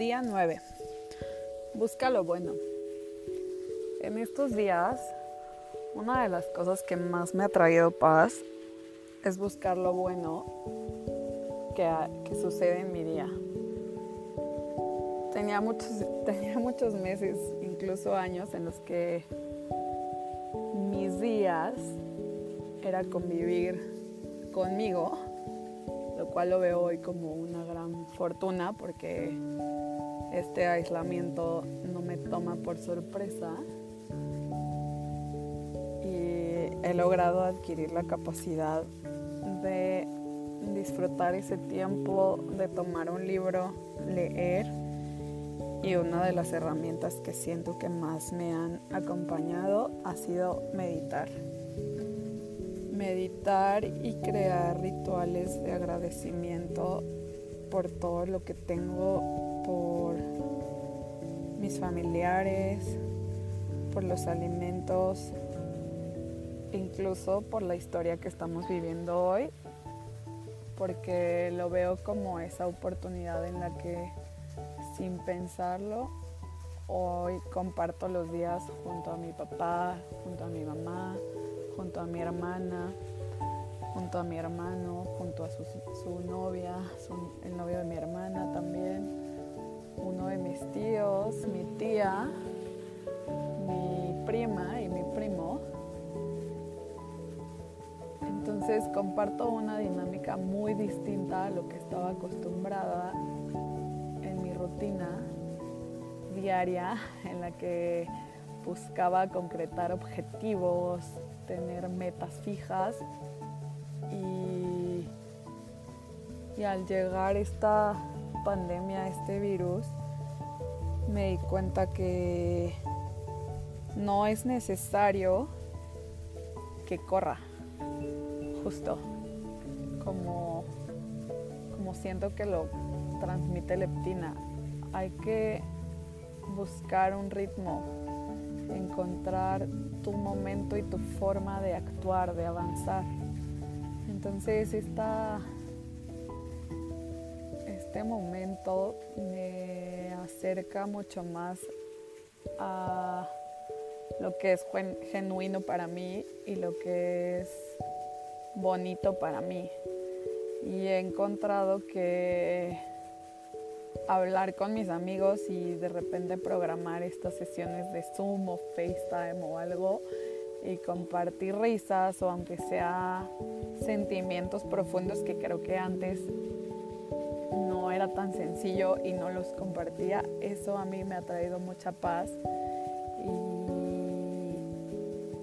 Día 9. Busca lo bueno. En estos días, una de las cosas que más me ha traído paz es buscar lo bueno que, que sucede en mi día. Tenía muchos, tenía muchos meses, incluso años, en los que mis días era convivir conmigo, cual lo veo hoy como una gran fortuna porque este aislamiento no me toma por sorpresa. Y he logrado adquirir la capacidad de disfrutar ese tiempo, de tomar un libro, leer y una de las herramientas que siento que más me han acompañado ha sido meditar meditar y crear rituales de agradecimiento por todo lo que tengo, por mis familiares, por los alimentos, incluso por la historia que estamos viviendo hoy, porque lo veo como esa oportunidad en la que sin pensarlo, hoy comparto los días junto a mi papá, junto a mi mamá, junto a mi hermana, junto a mi hermano, junto a su, novia, el novio de mi hermana también, uno de mis tíos, mi tía, mi prima y mi primo. Entonces comparto una dinámica muy distinta a lo que estaba acostumbrada en mi rutina diaria en la que buscaba concretar objetivos, tener metas fijas y, al llegar esta pandemia, este virus, me di cuenta que no es necesario que corra, justo como, como siento que lo transmite leptina. Hay que buscar un ritmo, encontrar tu momento y tu forma de actuar, de avanzar. Entonces esta, este momento me acerca mucho más a lo que es genuino para mí y lo que es bonito para mí. Y he encontrado que hablar con mis amigos y de repente programar estas sesiones de Zoom o FaceTime o algo y compartir risas o aunque sea sentimientos profundos que creo que antes no era tan sencillo y no los compartía, eso a mí me ha traído mucha paz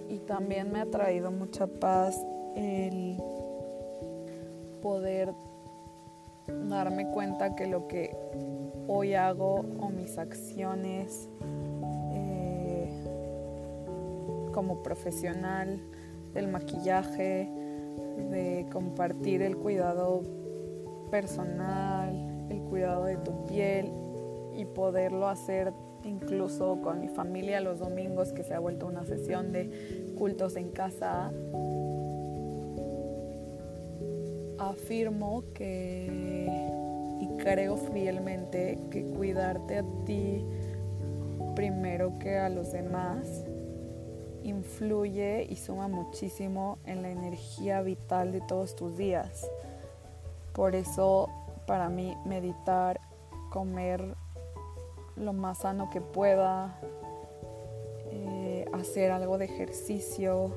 y, y también me ha traído mucha paz el poder darme cuenta que lo que hoy hago o mis acciones eh, como profesional del maquillaje, de compartir el cuidado personal, el cuidado de tu piel y poderlo hacer incluso con mi familia los domingos que se ha vuelto una sesión de cultos en casa. Afirmo que y creo fielmente que cuidarte a ti primero que a los demás influye y suma muchísimo en la energía vital de todos tus días. Por eso para mí meditar, comer lo más sano que pueda, eh, hacer algo de ejercicio,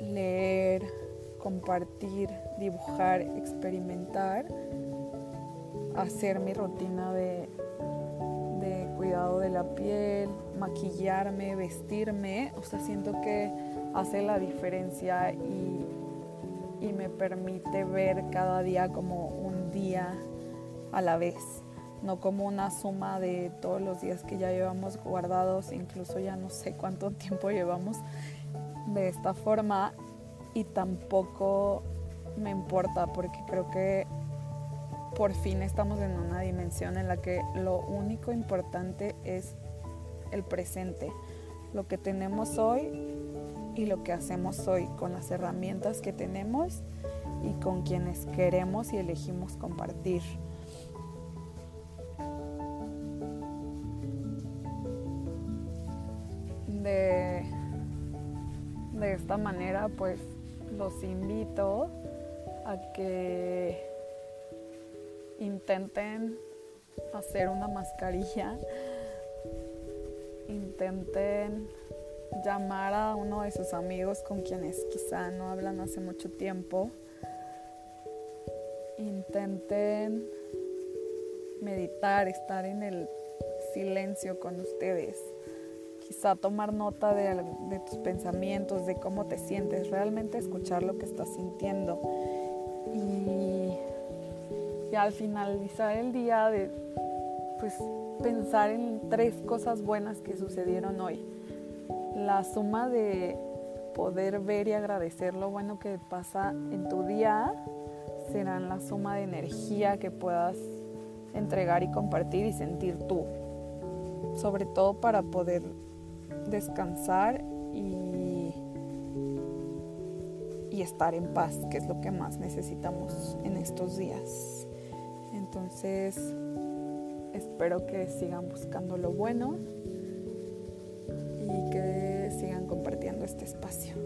leer, compartir, dibujar, experimentar, hacer mi rutina de, cuidado de la piel, maquillarme, vestirme, o sea, siento que hace la diferencia y, y me permite ver cada día como un día a la vez, no como una suma de todos los días que ya llevamos guardados, incluso ya no sé cuánto tiempo llevamos de esta forma. Y tampoco me importa porque creo que por fin estamos en una dimensión en la que lo único importante es el presente, lo que tenemos hoy y lo que hacemos hoy con las herramientas que tenemos y con quienes queremos y elegimos compartir. De, de esta manera pues los invito a que intenten hacer una mascarilla, intenten llamar a uno de sus amigos con quienes quizá no hablan hace mucho tiempo, intenten meditar, estar en el silencio con ustedes, quizá tomar nota de, tus pensamientos, de cómo te sientes, realmente escuchar lo que estás sintiendo y, al finalizar el día de pues pensar en tres cosas buenas que sucedieron hoy. La suma de poder ver y agradecer lo bueno que pasa en tu día serán la suma de energía que puedas entregar y compartir y sentir tú. Sobre todo para poder descansar y, y estar en paz, que es lo que más necesitamos en estos días. Entonces, espero que sigan buscando lo bueno y que sigan compartiendo este espacio.